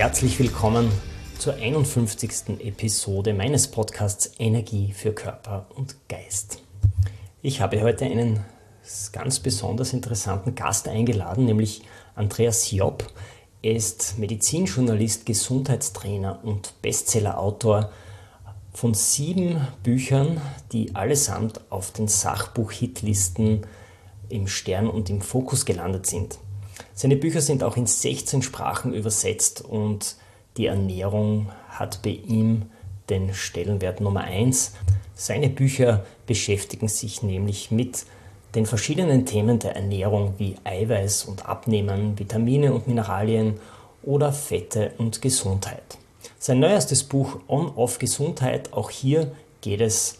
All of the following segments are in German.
Herzlich willkommen zur 51. Episode meines Podcasts Energie für Körper und Geist. Ich habe heute einen ganz besonders interessanten Gast eingeladen, nämlich Andreas Job. Er ist Medizinjournalist, Gesundheitstrainer und Bestsellerautor von sieben Büchern, die allesamt auf den Sachbuch-Hitlisten im Stern und im Fokus gelandet sind. Seine Bücher sind auch in 16 Sprachen übersetzt und die Ernährung hat bei ihm den Stellenwert Nummer 1. Seine Bücher beschäftigen sich nämlich mit den verschiedenen Themen der Ernährung wie Eiweiß und Abnehmen, Vitamine und Mineralien oder Fette und Gesundheit. Sein neuestes Buch On-Off Gesundheit, auch hier geht es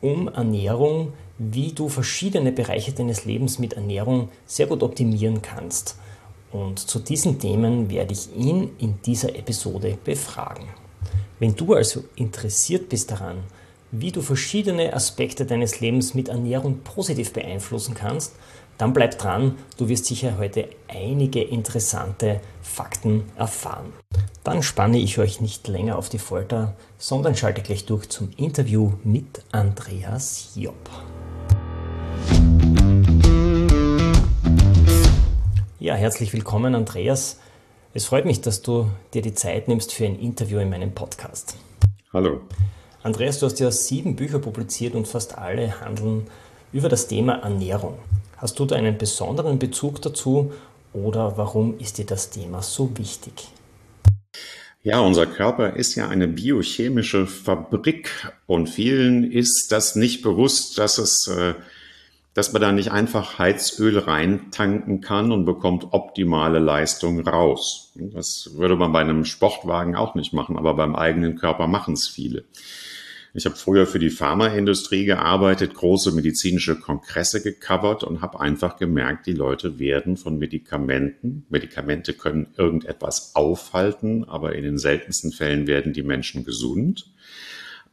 um Ernährung, wie du verschiedene Bereiche deines Lebens mit Ernährung sehr gut optimieren kannst. Und zu diesen Themen werde ich ihn in dieser Episode befragen. Wenn du also interessiert bist daran, wie du verschiedene Aspekte deines Lebens mit Ernährung positiv beeinflussen kannst, dann bleib dran, du wirst sicher heute einige interessante Fakten erfahren. Dann spanne ich euch nicht länger auf die Folter, sondern schalte gleich durch zum Interview mit Andreas Job. Ja, herzlich willkommen, Andreas. Es freut mich, dass du dir die Zeit nimmst für ein Interview in meinem Podcast. Hallo. Andreas, du hast ja sieben Bücher publiziert und fast alle handeln über das Thema Ernährung. Hast du da einen besonderen Bezug dazu oder warum ist dir das Thema so wichtig? Ja, unser Körper ist ja eine biochemische Fabrik und vielen ist das nicht bewusst, dass es äh, dass man da nicht einfach Heizöl reintanken kann und bekommt optimale Leistung raus. Das würde man bei einem Sportwagen auch nicht machen, aber beim eigenen Körper machen es viele. Ich habe früher für die Pharmaindustrie gearbeitet, große medizinische Kongresse gecovert und habe einfach gemerkt, die Leute werden von Medikamenten, Medikamente können irgendetwas aufhalten, aber in den seltensten Fällen werden die Menschen gesund.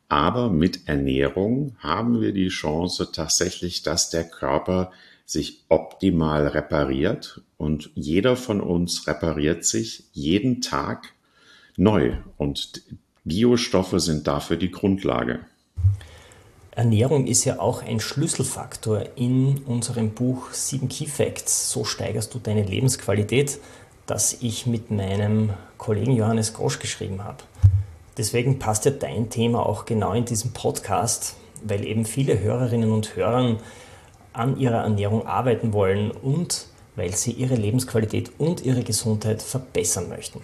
Aber mit Ernährung haben wir die Chance tatsächlich, dass der Körper sich optimal repariert und jeder von uns repariert sich jeden Tag neu und Biostoffe sind dafür die Grundlage. Ernährung ist ja auch ein Schlüsselfaktor in unserem Buch 7 Key Facts. So steigerst du deine Lebensqualität, das ich mit meinem Kollegen Johannes Grosch geschrieben habe. Deswegen passt ja dein Thema auch genau in diesem Podcast, weil eben viele Hörerinnen und Hörer an ihrer Ernährung arbeiten wollen und weil sie ihre Lebensqualität und ihre Gesundheit verbessern möchten.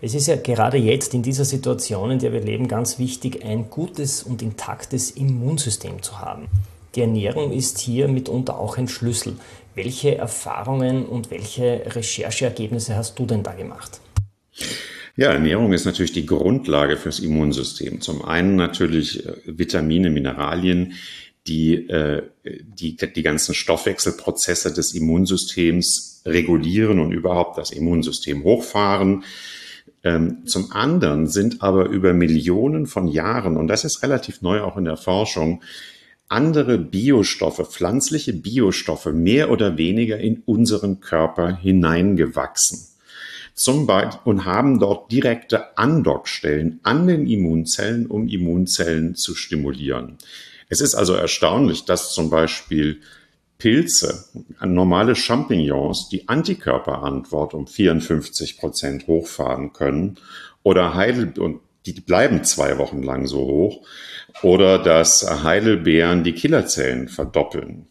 Es ist ja gerade jetzt in dieser Situation, in der wir leben, ganz wichtig, ein gutes und intaktes Immunsystem zu haben. Die Ernährung ist hier mitunter auch ein Schlüssel. Welche Erfahrungen und welche Rechercheergebnisse hast du denn da gemacht? Ja, Ernährung ist natürlich die Grundlage fürs Immunsystem. Zum einen natürlich äh, Vitamine, Mineralien, die, äh, die die ganzen Stoffwechselprozesse des Immunsystems regulieren und überhaupt das Immunsystem hochfahren. Ähm, zum anderen sind aber über Millionen von Jahren, und das ist relativ neu auch in der Forschung, andere Biostoffe, pflanzliche Biostoffe mehr oder weniger in unseren Körper hineingewachsen zum Beispiel, und haben dort direkte Andockstellen an den Immunzellen, um Immunzellen zu stimulieren. Es ist also erstaunlich, dass zum Beispiel Pilze, normale Champignons, die Antikörperantwort um 54 Prozent hochfahren können oder Heidel, und die bleiben zwei Wochen lang so hoch, oder dass Heidelbeeren die Killerzellen verdoppeln.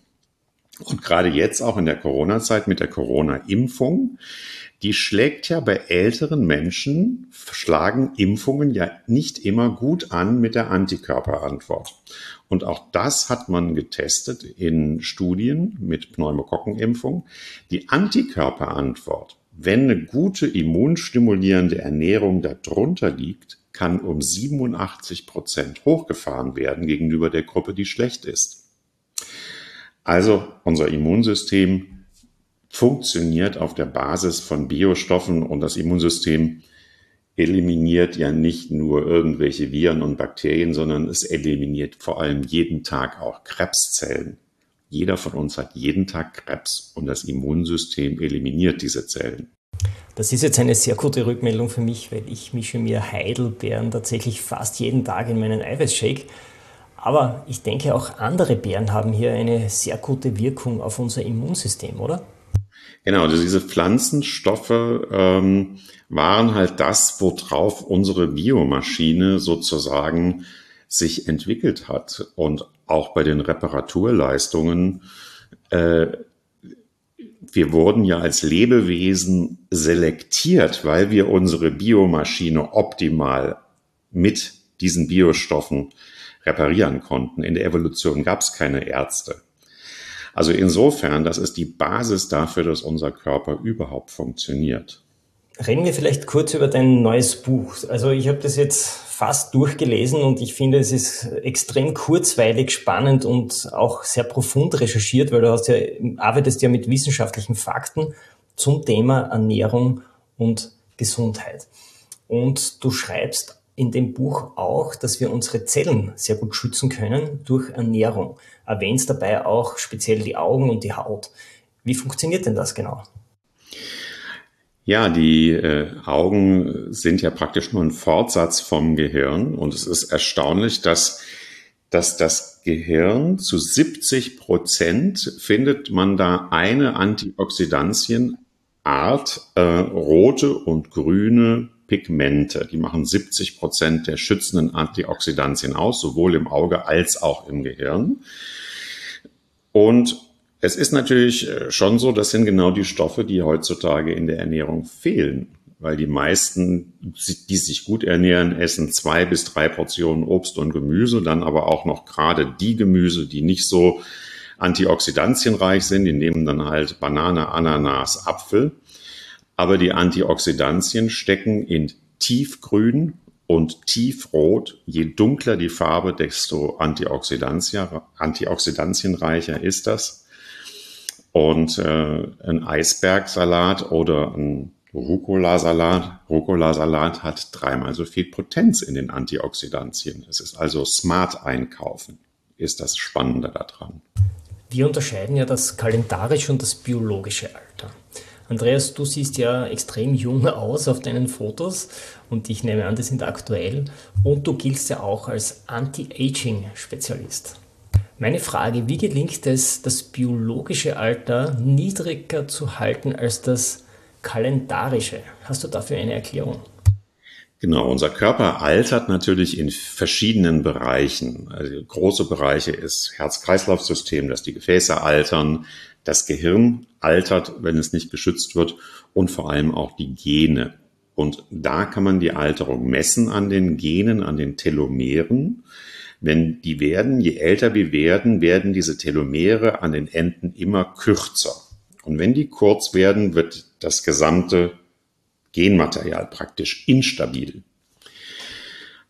Und gerade jetzt auch in der Corona-Zeit mit der Corona-Impfung die schlägt ja bei älteren Menschen, schlagen Impfungen ja nicht immer gut an mit der Antikörperantwort. Und auch das hat man getestet in Studien mit Pneumokokkenimpfung. Die Antikörperantwort wenn eine gute immunstimulierende Ernährung darunter liegt, kann um 87 Prozent hochgefahren werden gegenüber der Gruppe, die schlecht ist. Also unser Immunsystem funktioniert auf der Basis von Biostoffen und das Immunsystem eliminiert ja nicht nur irgendwelche Viren und Bakterien, sondern es eliminiert vor allem jeden Tag auch Krebszellen. Jeder von uns hat jeden Tag Krebs und das Immunsystem eliminiert diese Zellen. Das ist jetzt eine sehr gute Rückmeldung für mich, weil ich mische mir Heidelbeeren tatsächlich fast jeden Tag in meinen Eiweißshake. Aber ich denke, auch andere Beeren haben hier eine sehr gute Wirkung auf unser Immunsystem, oder? Genau, also diese Pflanzenstoffe ähm, waren halt das, worauf unsere Biomaschine sozusagen sich entwickelt hat. Und auch bei den Reparaturleistungen, äh, wir wurden ja als Lebewesen selektiert, weil wir unsere Biomaschine optimal mit diesen Biostoffen reparieren konnten. In der Evolution gab es keine Ärzte. Also insofern, das ist die Basis dafür, dass unser Körper überhaupt funktioniert. Reden wir vielleicht kurz über dein neues Buch. Also ich habe das jetzt fast durchgelesen und ich finde, es ist extrem kurzweilig, spannend und auch sehr profund recherchiert, weil du hast ja, arbeitest ja mit wissenschaftlichen Fakten zum Thema Ernährung und Gesundheit. Und du schreibst in dem Buch auch, dass wir unsere Zellen sehr gut schützen können durch Ernährung. Erwähnst dabei auch speziell die Augen und die Haut. Wie funktioniert denn das genau? Ja, die äh, Augen sind ja praktisch nur ein Fortsatz vom Gehirn und es ist erstaunlich, dass, dass das Gehirn zu 70 Prozent findet man da eine Antioxidantienart, äh, rote und grüne Pigmente. Die machen 70 Prozent der schützenden Antioxidantien aus, sowohl im Auge als auch im Gehirn. Und es ist natürlich äh, schon so, das sind genau die Stoffe, die heutzutage in der Ernährung fehlen. Weil die meisten, die sich gut ernähren, essen zwei bis drei Portionen Obst und Gemüse, dann aber auch noch gerade die Gemüse, die nicht so antioxidantienreich sind, die nehmen dann halt Banane, Ananas, Apfel. Aber die Antioxidantien stecken in tiefgrün und tiefrot. Je dunkler die Farbe, desto antioxidantienreicher ist das. Und äh, ein Eisbergsalat oder ein Rucola-Salat. Rucola-Salat hat dreimal so viel Potenz in den Antioxidantien. Es ist also smart einkaufen, ist das Spannende daran. Wir unterscheiden ja das kalendarische und das biologische Alter. Andreas, du siehst ja extrem jung aus auf deinen Fotos und ich nehme an, die sind aktuell. Und du giltst ja auch als Anti-Aging-Spezialist. Meine Frage, wie gelingt es, das biologische Alter niedriger zu halten als das kalendarische? Hast du dafür eine Erklärung? Genau, unser Körper altert natürlich in verschiedenen Bereichen. Also große Bereiche ist Herz-Kreislauf-System, dass die Gefäße altern, das Gehirn altert, wenn es nicht geschützt wird und vor allem auch die Gene. Und da kann man die Alterung messen an den Genen, an den Telomeren. Wenn die werden, je älter wir werden, werden diese Telomere an den Enden immer kürzer. Und wenn die kurz werden, wird das gesamte Genmaterial praktisch instabil.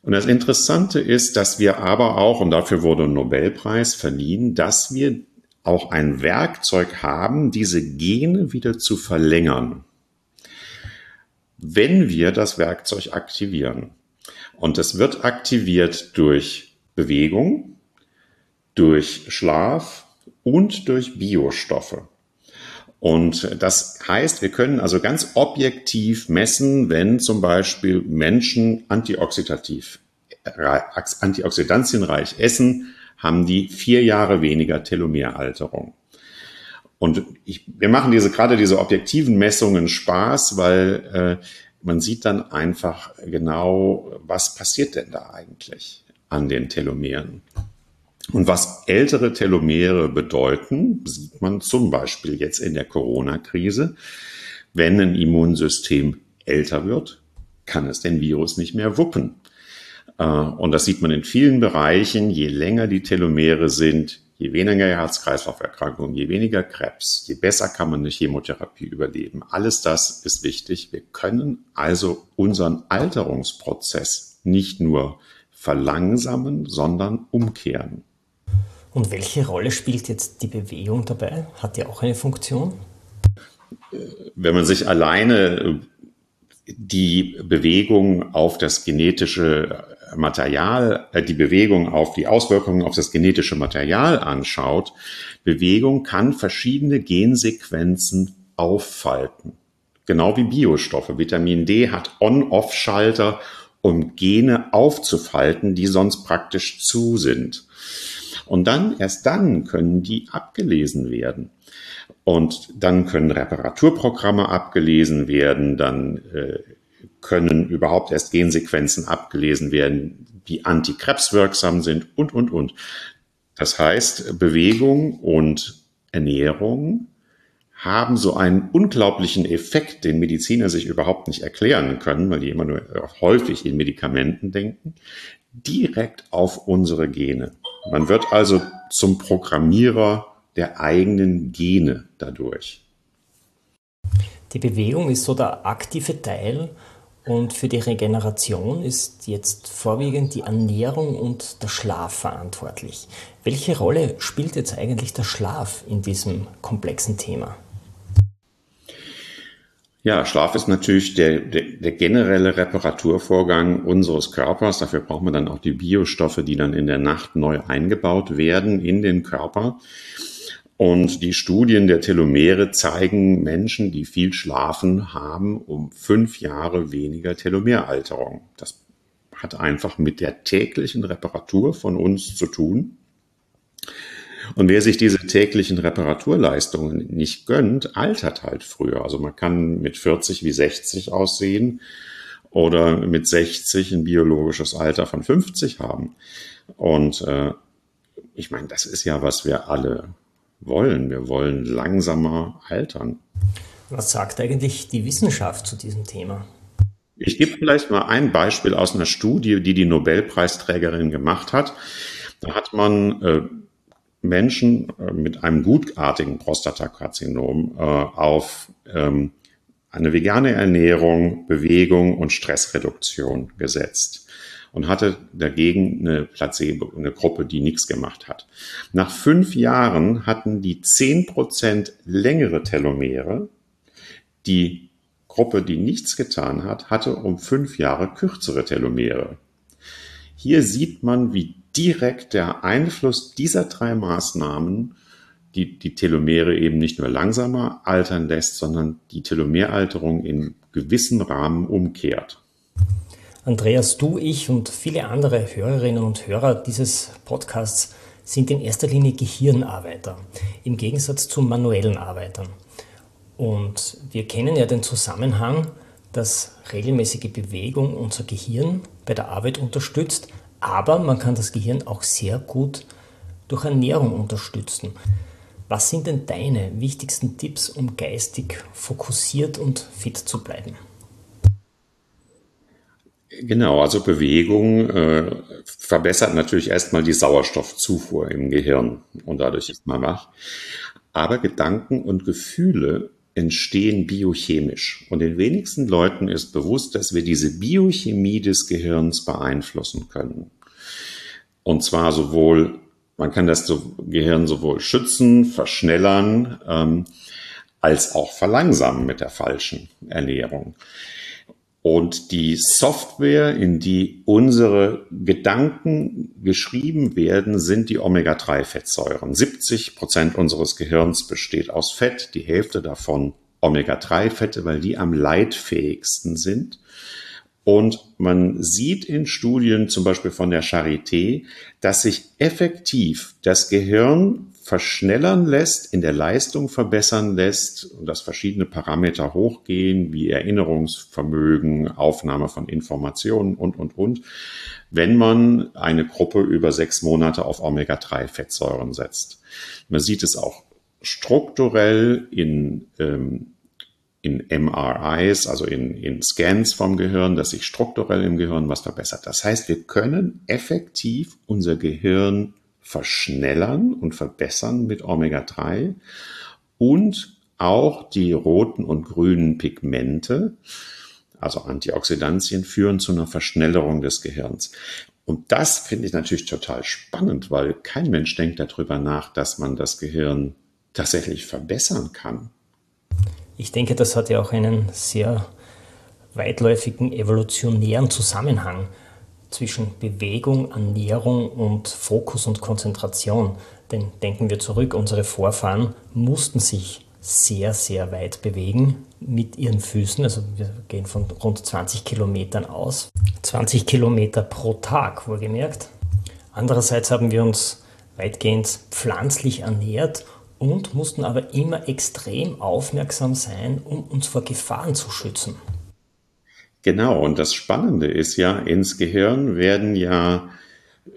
Und das Interessante ist, dass wir aber auch, und dafür wurde ein Nobelpreis verliehen, dass wir auch ein Werkzeug haben, diese Gene wieder zu verlängern, wenn wir das Werkzeug aktivieren. Und es wird aktiviert durch Bewegung, durch Schlaf und durch Biostoffe. Und das heißt, wir können also ganz objektiv messen, wenn zum Beispiel Menschen antioxidativ, antioxidantienreich essen, haben die vier Jahre weniger Telomeralterung. Und ich, wir machen diese gerade diese objektiven Messungen Spaß, weil äh, man sieht dann einfach genau, was passiert denn da eigentlich an den Telomeren. Und was ältere Telomere bedeuten, sieht man zum Beispiel jetzt in der Corona-Krise. Wenn ein Immunsystem älter wird, kann es den Virus nicht mehr wuppen. Äh, und das sieht man in vielen Bereichen. Je länger die Telomere sind, je weniger Herz-Kreislauf-Erkrankungen, je weniger Krebs, je besser kann man eine Chemotherapie überleben. Alles das ist wichtig. Wir können also unseren Alterungsprozess nicht nur verlangsamen, sondern umkehren. Und welche Rolle spielt jetzt die Bewegung dabei? Hat die auch eine Funktion? Wenn man sich alleine die Bewegung auf das genetische Material, äh, die Bewegung auf die Auswirkungen auf das genetische Material anschaut, Bewegung kann verschiedene Gensequenzen auffalten. Genau wie Biostoffe. Vitamin D hat On-Off-Schalter, um Gene aufzufalten, die sonst praktisch zu sind. Und dann, erst dann können die abgelesen werden. Und dann können Reparaturprogramme abgelesen werden, dann äh, können überhaupt erst Gensequenzen abgelesen werden, die antikrebswirksam sind und, und, und. Das heißt, Bewegung und Ernährung haben so einen unglaublichen Effekt, den Mediziner sich überhaupt nicht erklären können, weil die immer nur häufig in Medikamenten denken, direkt auf unsere Gene. Man wird also zum Programmierer der eigenen Gene dadurch. Die Bewegung ist so der aktive Teil und für die Regeneration ist jetzt vorwiegend die Ernährung und der Schlaf verantwortlich. Welche Rolle spielt jetzt eigentlich der Schlaf in diesem komplexen Thema? Ja, Schlaf ist natürlich der, der, der, generelle Reparaturvorgang unseres Körpers. Dafür braucht man dann auch die Biostoffe, die dann in der Nacht neu eingebaut werden in den Körper. Und die Studien der Telomere zeigen, Menschen, die viel schlafen, haben um fünf Jahre weniger Telomeralterung. Das hat einfach mit der täglichen Reparatur von uns zu tun. Und wer sich diese täglichen Reparaturleistungen nicht gönnt, altert halt früher. Also man kann mit 40 wie 60 aussehen oder mit 60 ein biologisches Alter von 50 haben. Und äh, ich meine, das ist ja, was wir alle wollen. Wir wollen langsamer altern. Was sagt eigentlich die Wissenschaft zu diesem Thema? Ich gebe vielleicht mal ein Beispiel aus einer Studie, die die Nobelpreisträgerin gemacht hat. Da hat man äh, Menschen äh, mit einem gutartigen Prostatakarzinom äh, auf ähm, eine vegane Ernährung, Bewegung und Stressreduktion gesetzt und hatte dagegen eine Placebo, eine Gruppe, die nichts gemacht hat. Nach fünf Jahren hatten die zehn Prozent längere Telomere. Die Gruppe, die nichts getan hat, hatte um fünf Jahre kürzere Telomere. Hier sieht man, wie direkt der Einfluss dieser drei Maßnahmen die, die Telomere eben nicht nur langsamer altern lässt, sondern die Telomeralterung in gewissem Rahmen umkehrt. Andreas, du, ich und viele andere Hörerinnen und Hörer dieses Podcasts sind in erster Linie Gehirnarbeiter, im Gegensatz zu manuellen Arbeitern. Und wir kennen ja den Zusammenhang, dass regelmäßige Bewegung unser Gehirn bei der Arbeit unterstützt, aber man kann das Gehirn auch sehr gut durch Ernährung unterstützen. Was sind denn deine wichtigsten Tipps, um geistig fokussiert und fit zu bleiben? Genau, also Bewegung äh, verbessert natürlich erstmal die Sauerstoffzufuhr im Gehirn und dadurch ist man wach. Aber Gedanken und Gefühle entstehen biochemisch. Und den wenigsten Leuten ist bewusst, dass wir diese Biochemie des Gehirns beeinflussen können. Und zwar sowohl, man kann das Gehirn sowohl schützen, verschnellern, ähm, als auch verlangsamen mit der falschen Ernährung. Und die Software, in die unsere Gedanken geschrieben werden, sind die Omega-3-Fettsäuren. 70 Prozent unseres Gehirns besteht aus Fett, die Hälfte davon Omega-3-Fette, weil die am leitfähigsten sind. Und man sieht in Studien, zum Beispiel von der Charité, dass sich effektiv das Gehirn verschnellern lässt, in der Leistung verbessern lässt und dass verschiedene Parameter hochgehen, wie Erinnerungsvermögen, Aufnahme von Informationen und, und, und, wenn man eine Gruppe über sechs Monate auf Omega-3-Fettsäuren setzt. Man sieht es auch strukturell in, ähm, in MRIs, also in, in Scans vom Gehirn, dass sich strukturell im Gehirn was verbessert. Das heißt, wir können effektiv unser Gehirn verschnellern und verbessern mit Omega-3 und auch die roten und grünen Pigmente, also Antioxidantien, führen zu einer Verschnellerung des Gehirns. Und das finde ich natürlich total spannend, weil kein Mensch denkt darüber nach, dass man das Gehirn tatsächlich verbessern kann. Ich denke, das hat ja auch einen sehr weitläufigen evolutionären Zusammenhang zwischen Bewegung, Ernährung und Fokus und Konzentration. Denn denken wir zurück, unsere Vorfahren mussten sich sehr, sehr weit bewegen mit ihren Füßen. Also wir gehen von rund 20 Kilometern aus. 20 Kilometer pro Tag, wohlgemerkt. Andererseits haben wir uns weitgehend pflanzlich ernährt und mussten aber immer extrem aufmerksam sein, um uns vor Gefahren zu schützen. Genau, und das Spannende ist ja, ins Gehirn werden ja,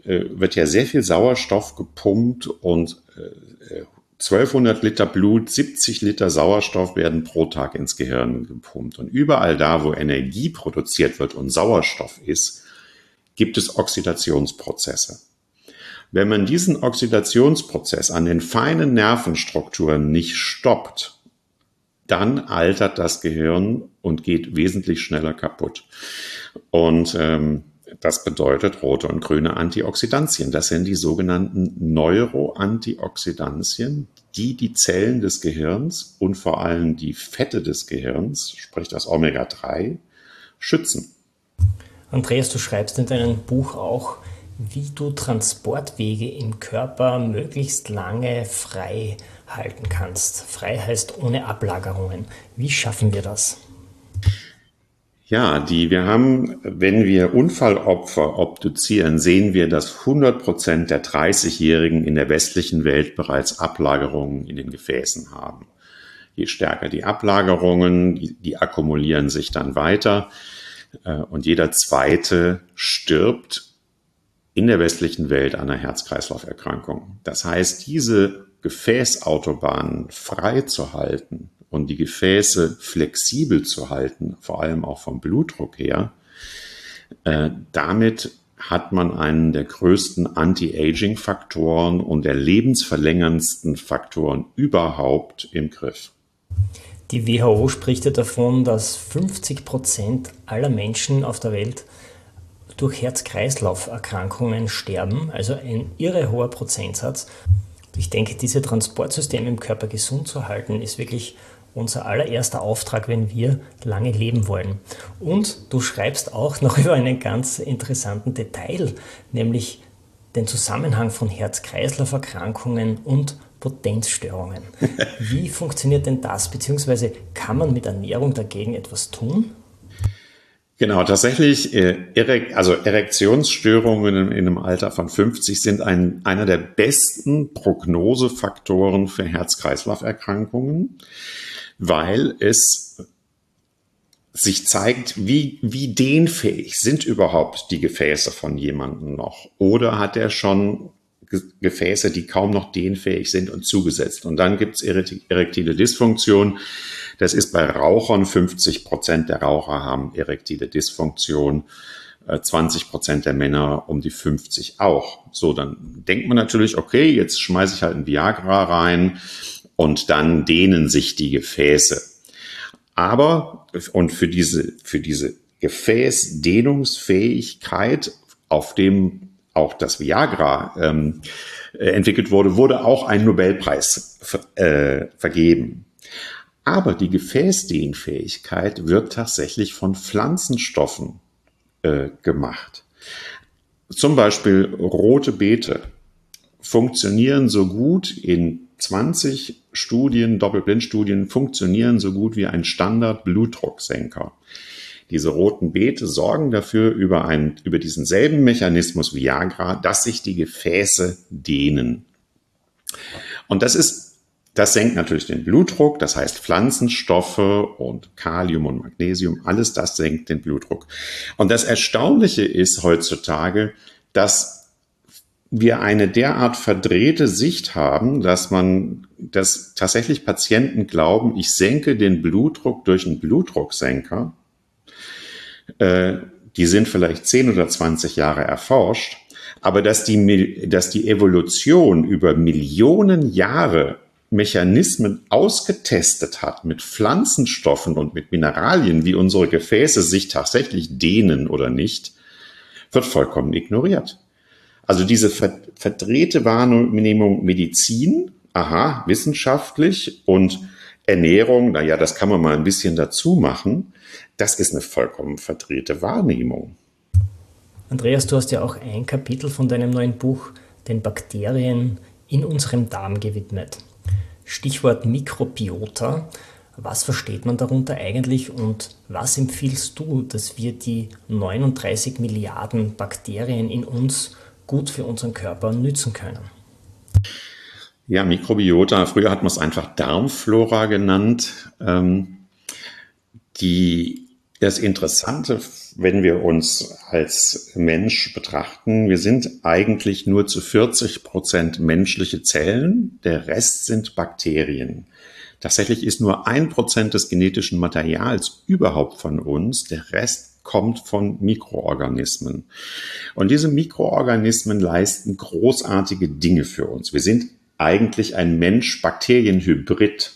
äh, wird ja sehr viel Sauerstoff gepumpt und äh, 1200 Liter Blut, 70 Liter Sauerstoff werden pro Tag ins Gehirn gepumpt. Und überall da, wo Energie produziert wird und Sauerstoff ist, gibt es Oxidationsprozesse. Wenn man diesen Oxidationsprozess an den feinen Nervenstrukturen nicht stoppt, dann altert das Gehirn und geht wesentlich schneller kaputt. Und ähm, das bedeutet rote und grüne Antioxidantien. Das sind die sogenannten Neuroantioxidantien, die die Zellen des Gehirns und vor allem die Fette des Gehirns, sprich das Omega-3, schützen. Andreas, du schreibst in deinem Buch auch, wie du Transportwege im Körper möglichst lange frei halten kannst. Frei heißt ohne Ablagerungen. Wie schaffen wir das? Ja, die, wir haben, wenn wir Unfallopfer obduzieren, sehen wir, dass 100 Prozent der 30-Jährigen in der westlichen Welt bereits Ablagerungen in den Gefäßen haben. Je stärker die Ablagerungen, die, die akkumulieren sich dann weiter äh, und jeder zweite stirbt in der westlichen Welt an einer Herz-Kreislauf-Erkrankung. Das heißt, diese Gefäßautobahnen frei zu halten, und die Gefäße flexibel zu halten, vor allem auch vom Blutdruck her, äh, damit hat man einen der größten Anti-Aging-Faktoren und der lebensverlängerndsten Faktoren überhaupt im Griff. Die WHO spricht ja davon, dass 50 Prozent aller Menschen auf der Welt durch Herz-Kreislauf-Erkrankungen sterben, also ein irre hoher Prozentsatz. Ich denke, diese Transportsysteme im Körper gesund zu halten, ist wirklich unser allererster Auftrag, wenn wir lange leben wollen. Und du schreibst auch noch über einen ganz interessanten Detail, nämlich den Zusammenhang von Herz-Kreislauf-Erkrankungen und Potenzstörungen. Wie funktioniert denn das? Beziehungsweise kann man mit Ernährung dagegen etwas tun? Genau, tatsächlich, äh, also Erektionsstörungen in einem Alter von 50 sind ein, einer der besten Prognosefaktoren für Herz-Kreislauf-Erkrankungen weil es sich zeigt, wie, wie dehnfähig sind überhaupt die Gefäße von jemandem noch? Oder hat er schon Gefäße, die kaum noch dehnfähig sind und zugesetzt? Und dann gibt es erektile Dysfunktion. Das ist bei Rauchern 50 Prozent der Raucher haben erektile Dysfunktion. 20 äh, Prozent der Männer um die 50 auch. So, dann denkt man natürlich, okay, jetzt schmeiße ich halt ein Viagra rein und dann dehnen sich die Gefäße. Aber, und für diese, für diese Gefäßdehnungsfähigkeit, auf dem auch das Viagra ähm, äh, entwickelt wurde, wurde auch ein Nobelpreis äh, vergeben. Aber die Gefäßdehnfähigkeit wird tatsächlich von Pflanzenstoffen äh, gemacht. Zum Beispiel rote Beete funktionieren so gut in 20 Studien, Doppelblindstudien funktionieren so gut wie ein Standard-Blutdrucksenker. Diese roten Beete sorgen dafür über, einen, über diesen selben Mechanismus Viagra, dass sich die Gefäße dehnen. Und das ist das senkt natürlich den Blutdruck, das heißt Pflanzenstoffe und Kalium und Magnesium, alles das senkt den Blutdruck. Und das Erstaunliche ist heutzutage, dass wir eine derart verdrehte Sicht haben, dass man, dass tatsächlich Patienten glauben, ich senke den Blutdruck durch einen Blutdrucksenker. Äh, die sind vielleicht 10 oder 20 Jahre erforscht, Aber dass die, dass die Evolution über Millionen Jahre Mechanismen ausgetestet hat mit Pflanzenstoffen und mit Mineralien, wie unsere Gefäße sich tatsächlich dehnen oder nicht, wird vollkommen ignoriert. Also diese verdrehte Wahrnehmung Medizin, aha, wissenschaftlich und Ernährung, na ja, das kann man mal ein bisschen dazu machen. Das ist eine vollkommen verdrehte Wahrnehmung. Andreas, du hast ja auch ein Kapitel von deinem neuen Buch den Bakterien in unserem Darm gewidmet. Stichwort Mikrobiota. Was versteht man darunter eigentlich und was empfiehlst du, dass wir die 39 Milliarden Bakterien in uns gut für unseren Körper nützen können? Ja, Mikrobiota, früher hat man es einfach Darmflora genannt. Ähm, die, das Interessante, wenn wir uns als Mensch betrachten, wir sind eigentlich nur zu 40 Prozent menschliche Zellen, der Rest sind Bakterien. Tatsächlich ist nur ein Prozent des genetischen Materials überhaupt von uns, der Rest kommt von Mikroorganismen. Und diese Mikroorganismen leisten großartige Dinge für uns. Wir sind eigentlich ein Mensch-Bakterien-Hybrid.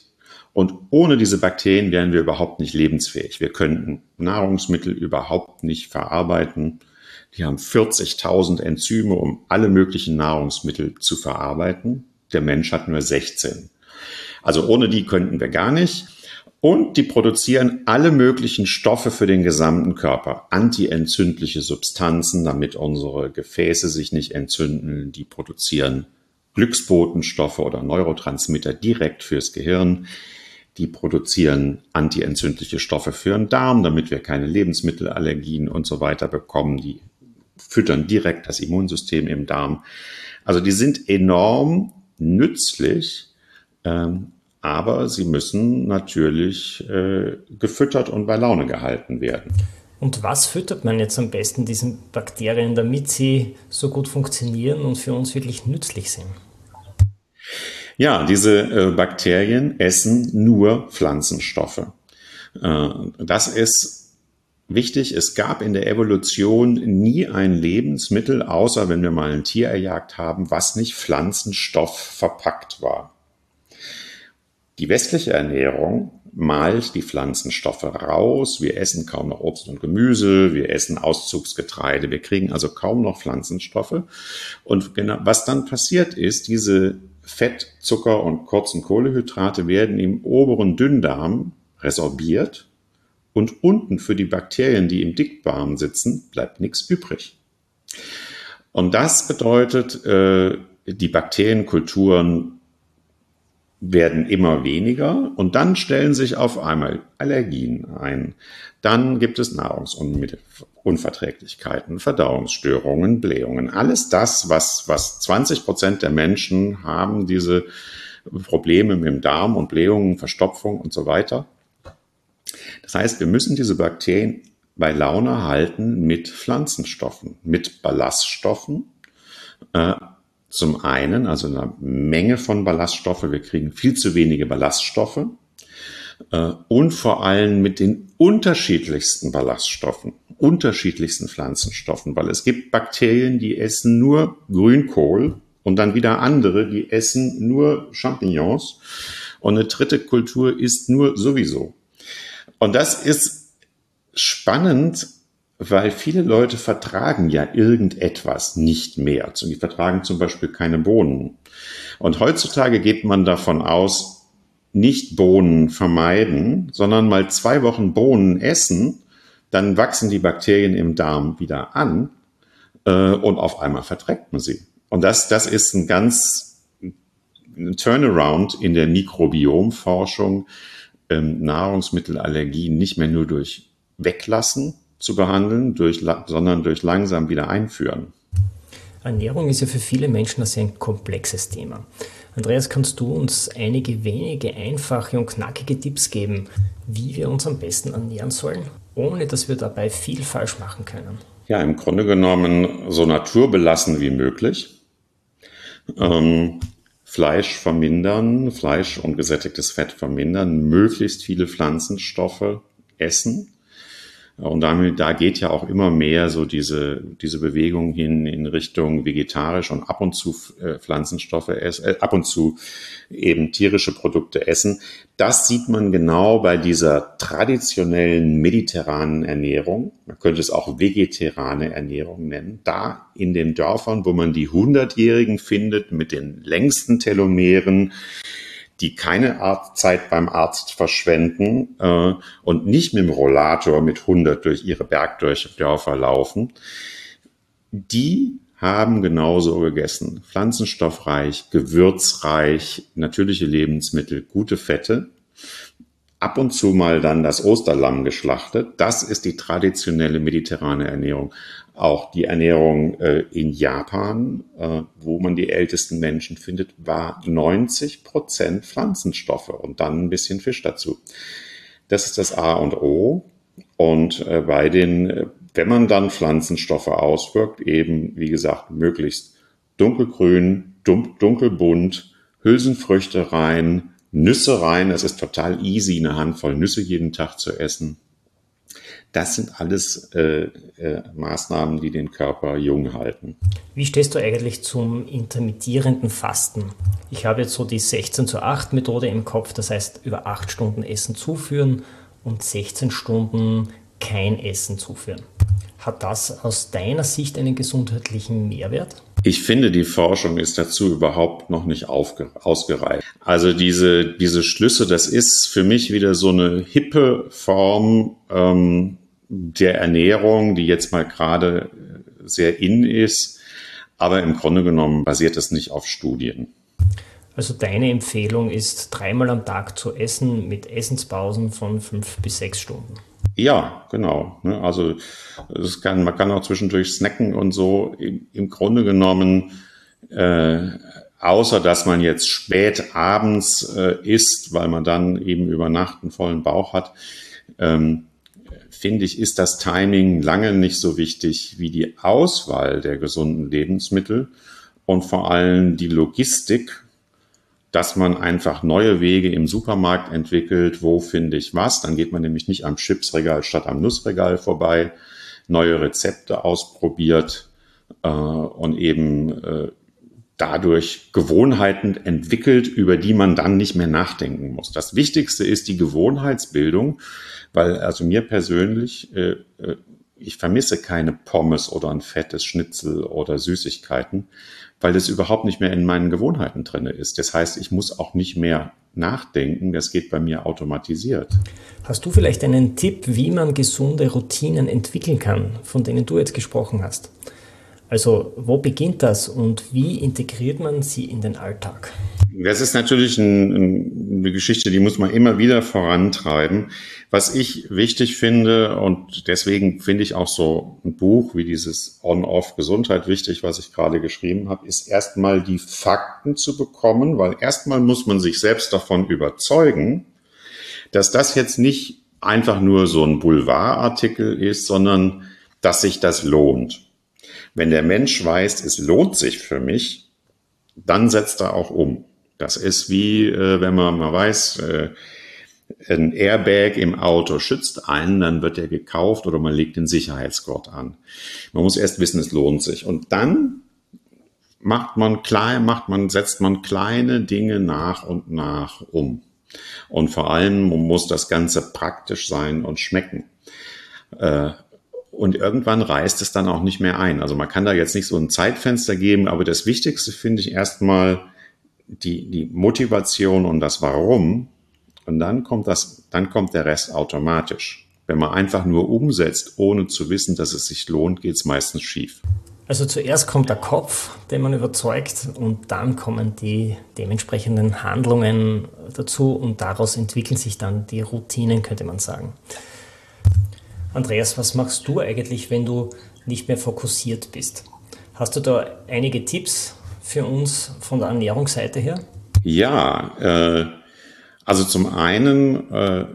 Und ohne diese Bakterien wären wir überhaupt nicht lebensfähig. Wir könnten Nahrungsmittel überhaupt nicht verarbeiten. Die haben 40.000 Enzyme, um alle möglichen Nahrungsmittel zu verarbeiten. Der Mensch hat nur 16. Also ohne die könnten wir gar nicht. Und die produzieren alle möglichen Stoffe für den gesamten Körper. Antientzündliche Substanzen, damit unsere Gefäße sich nicht entzünden. Die produzieren Glücksbotenstoffe oder Neurotransmitter direkt fürs Gehirn. Die produzieren antientzündliche Stoffe für den Darm, damit wir keine Lebensmittelallergien und so weiter bekommen. Die füttern direkt das Immunsystem im Darm. Also die sind enorm nützlich, ähm, aber sie müssen natürlich äh, gefüttert und bei Laune gehalten werden. Und was füttert man jetzt am besten diesen Bakterien, damit sie so gut funktionieren und für uns wirklich nützlich sind? Ja, diese äh, Bakterien essen nur Pflanzenstoffe. Äh, das ist wichtig. Es gab in der Evolution nie ein Lebensmittel, außer wenn wir mal ein Tier erjagt haben, was nicht Pflanzenstoff verpackt war. Die westliche Ernährung malt die Pflanzenstoffe raus. Wir essen kaum noch Obst und Gemüse, wir essen Auszugsgetreide, wir kriegen also kaum noch Pflanzenstoffe. Und genau, was dann passiert ist, diese Fett, Zucker und kurzen Kohlehydrate werden im oberen Dünndarm resorbiert und unten für die Bakterien, die im Dickdarm sitzen, bleibt nichts übrig. Und das bedeutet, äh, die Bakterienkulturen werden immer weniger und dann stellen sich auf einmal Allergien ein. Dann gibt es Nahrungsunverträglichkeiten, Verdauungsstörungen, Blähungen. Alles das, was, was 20 Prozent der Menschen haben, diese Probleme mit dem Darm und Blähungen, Verstopfung und so weiter. Das heißt, wir müssen diese Bakterien bei Laune halten mit Pflanzenstoffen, mit Ballaststoffen, äh, zum einen, also eine Menge von Ballaststoffe, wir kriegen viel zu wenige Ballaststoffe äh, und vor allem mit den unterschiedlichsten Ballaststoffen, unterschiedlichsten Pflanzenstoffen, weil es gibt Bakterien, die essen nur Grünkohl und dann wieder andere, die essen nur Champignons und eine dritte Kultur isst nur sowieso. Und das ist spannend, weil viele Leute vertragen ja irgendetwas nicht mehr. Die vertragen zum Beispiel keine Bohnen. Und heutzutage geht man davon aus, nicht Bohnen vermeiden, sondern mal zwei Wochen Bohnen essen, dann wachsen die Bakterien im Darm wieder an äh, und auf einmal verträgt man sie. Und das, das ist ein ganz ein Turnaround in der Mikrobiomforschung, ähm, Nahrungsmittelallergien nicht mehr nur durch Weglassen zu behandeln, durch, sondern durch langsam wieder einführen. Ernährung ist ja für viele Menschen ein sehr komplexes Thema. Andreas, kannst du uns einige wenige einfache und knackige Tipps geben, wie wir uns am besten ernähren sollen, ohne dass wir dabei viel falsch machen können? Ja, im Grunde genommen so naturbelassen wie möglich. Ähm, Fleisch vermindern, Fleisch und gesättigtes Fett vermindern, möglichst viele Pflanzenstoffe essen Und damit, da geht ja auch immer mehr so diese, diese Bewegung hin in Richtung vegetarisch und ab und zu äh, Pflanzenstoffe essen, äh, ab und zu eben tierische Produkte essen. Das sieht man genau bei dieser traditionellen mediterranen Ernährung. Man könnte es auch vegetarane Ernährung nennen. Da in den Dörfern, wo man die Hundertjährigen findet mit den längsten Telomeren, die keine Zeit beim Arzt verschwenden äh, und nicht mit dem Rollator mit 100 durch ihre Bergdörfer laufen, die haben genauso gegessen. Pflanzenstoffreich, gewürzreich, natürliche Lebensmittel, gute Fette. Ab und zu mal dann das Osterlamm geschlachtet. Das ist die traditionelle mediterrane Ernährung auch die Ernährung äh, in Japan, äh, wo man die ältesten Menschen findet, war 90 Prozent Pflanzenstoffe und dann ein bisschen Fisch dazu. Das ist das A und O. Und äh, bei den, äh, wenn man dann Pflanzenstoffe auswirkt, eben, wie gesagt, möglichst dunkelgrün, dunkelbunt, Hülsenfrüchte rein, Nüsse rein. Es ist total easy, eine Handvoll Nüsse jeden Tag zu essen. Das sind alles äh, äh, Maßnahmen, die den Körper jung halten. Wie stehst du eigentlich zum intermittierenden Fasten? Ich habe jetzt so die 16 zu 8 Methode im Kopf, das heißt über 8 Stunden Essen zuführen und 16 Stunden kein Essen zuführen. Hat das aus deiner Sicht einen gesundheitlichen Mehrwert? Ich finde, die Forschung ist dazu überhaupt noch nicht ausgereift. Also diese, diese Schlüsse, das ist für mich wieder so eine hippe Form ähm, der Ernährung, die jetzt mal gerade sehr in ist. Aber im Grunde genommen basiert es nicht auf Studien. Also deine Empfehlung ist, dreimal am Tag zu essen mit Essenspausen von fünf bis sechs Stunden. Ja, genau. Ne? Also es kann, man kann auch zwischendurch snacken und so. Im, im Grunde genommen, äh, außer dass man jetzt spät abends äh, isst, weil man dann eben über Nacht einen vollen Bauch hat, ähm, finde ich, ist das Timing lange nicht so wichtig wie die Auswahl der gesunden Lebensmittel und vor allem die Logistik dass man einfach neue Wege im Supermarkt entwickelt, wo finde ich was. Dann geht man nämlich nicht am Chipsregal statt am Nussregal vorbei, neue Rezepte ausprobiert äh, und eben äh, dadurch Gewohnheiten entwickelt, über die man dann nicht mehr nachdenken muss. Das Wichtigste ist die Gewohnheitsbildung, weil also mir persönlich, äh, äh ich vermisse keine Pommes oder ein fettes Schnitzel oder Süßigkeiten, weil das überhaupt nicht mehr in meinen Gewohnheiten drin ist. Das heißt, ich muss auch nicht mehr nachdenken, das geht bei mir automatisiert. Hast du vielleicht einen Tipp, wie man gesunde Routinen entwickeln kann, von denen du jetzt gesprochen hast? Also wo beginnt das und wie integriert man sie in den Alltag? Das ist natürlich ein, eine Geschichte, die muss man immer wieder vorantreiben. Was ich wichtig finde und deswegen finde ich auch so ein Buch wie dieses On-Off Gesundheit wichtig, was ich gerade geschrieben habe, ist erstmal die Fakten zu bekommen, weil erstmal muss man sich selbst davon überzeugen, dass das jetzt nicht einfach nur so ein Boulevardartikel ist, sondern dass sich das lohnt. Wenn der Mensch weiß, es lohnt sich für mich, dann setzt er auch um. Das ist wie, äh, wenn man mal weiß, äh, ein Airbag im Auto schützt einen, dann wird er gekauft oder man legt den Sicherheitsgurt an. Man muss erst wissen, es lohnt sich. Und dann macht man klein, macht man, setzt man kleine Dinge nach und nach um. Und vor allem muss das Ganze praktisch sein und schmecken. Und irgendwann reißt es dann auch nicht mehr ein. Also man kann da jetzt nicht so ein Zeitfenster geben, aber das Wichtigste finde ich erstmal die, die Motivation und das Warum. Und dann kommt das, dann kommt der Rest automatisch. Wenn man einfach nur umsetzt, ohne zu wissen, dass es sich lohnt, geht es meistens schief. Also zuerst kommt der Kopf, den man überzeugt, und dann kommen die dementsprechenden Handlungen dazu und daraus entwickeln sich dann die Routinen, könnte man sagen. Andreas, was machst du eigentlich, wenn du nicht mehr fokussiert bist? Hast du da einige Tipps für uns von der Ernährungsseite her? Ja, äh, also zum einen äh,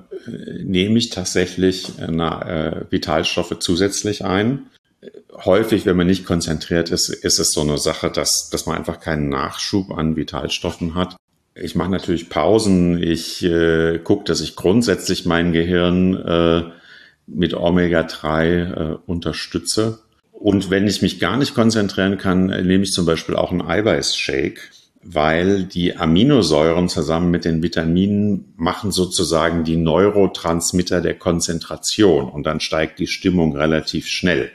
nehme ich tatsächlich äh, Vitalstoffe zusätzlich ein. Häufig, wenn man nicht konzentriert ist, ist es so eine Sache, dass, dass man einfach keinen Nachschub an Vitalstoffen hat. Ich mache natürlich Pausen. Ich äh, gucke, dass ich grundsätzlich mein Gehirn äh, mit Omega-3 äh, unterstütze. Und wenn ich mich gar nicht konzentrieren kann, nehme ich zum Beispiel auch einen Eiweißshake, weil die Aminosäuren zusammen mit den Vitaminen machen sozusagen die Neurotransmitter der Konzentration und dann steigt die Stimmung relativ schnell.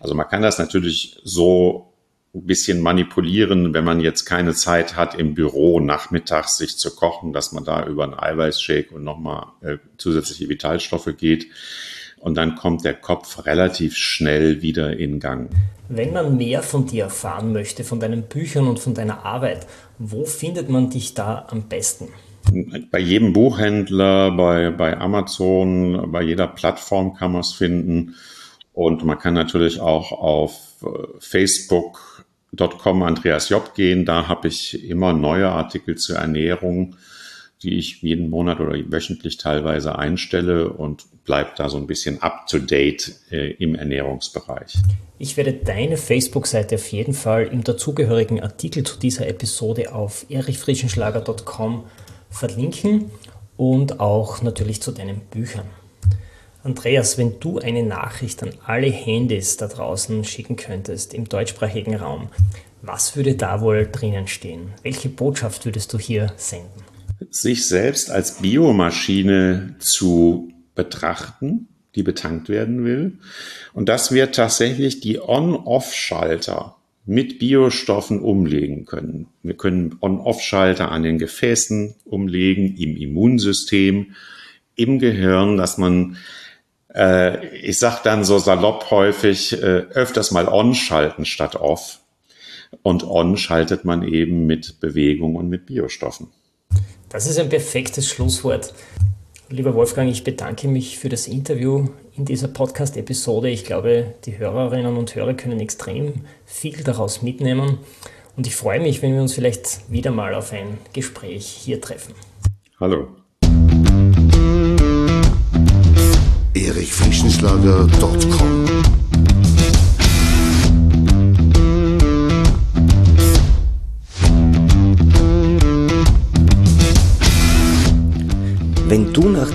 Also man kann das natürlich so ein bisschen manipulieren, wenn man jetzt keine Zeit hat, im Büro nachmittags sich zu kochen, dass man da über einen Eiweißshake und nochmal äh, zusätzliche Vitalstoffe geht. Und dann kommt der Kopf relativ schnell wieder in Gang. Wenn man mehr von dir erfahren möchte, von deinen Büchern und von deiner Arbeit, wo findet man dich da am besten? Bei jedem Buchhändler, bei, bei Amazon, bei jeder Plattform kann man es finden. Und man kann natürlich auch auf äh, facebook.com Andreas Job gehen. Da habe ich immer neue Artikel zur Ernährung, die ich jeden Monat oder wöchentlich teilweise einstelle und bleibe da so ein bisschen up to date äh, im Ernährungsbereich. Ich werde deine Facebook-Seite auf jeden Fall im dazugehörigen Artikel zu dieser Episode auf erichfrischenschlager.com verlinken und auch natürlich zu deinen Büchern. Andreas, wenn du eine Nachricht an alle Handys da draußen schicken könntest im deutschsprachigen Raum, was würde da wohl drinnen stehen? Welche Botschaft würdest du hier senden? Sich selbst als Biomaschine zu betrachten, die betankt werden will. Und dass wir tatsächlich die On-Off-Schalter mit Biostoffen umlegen können. Wir können On-Off-Schalter an den Gefäßen umlegen, im Immunsystem, im Gehirn, dass man äh, ich sag dann so salopp häufig, äh, öfters mal on schalten statt off. Und on schaltet man eben mit Bewegung und mit Biostoffen. Das ist ein perfektes Schlusswort. Lieber Wolfgang, ich bedanke mich für das Interview in dieser Podcast-Episode. Ich glaube, die Hörerinnen und Hörer können extrem viel daraus mitnehmen. Und ich freue mich, wenn wir uns vielleicht wieder mal auf ein Gespräch hier treffen. Hallo. erichfrischenschlager.com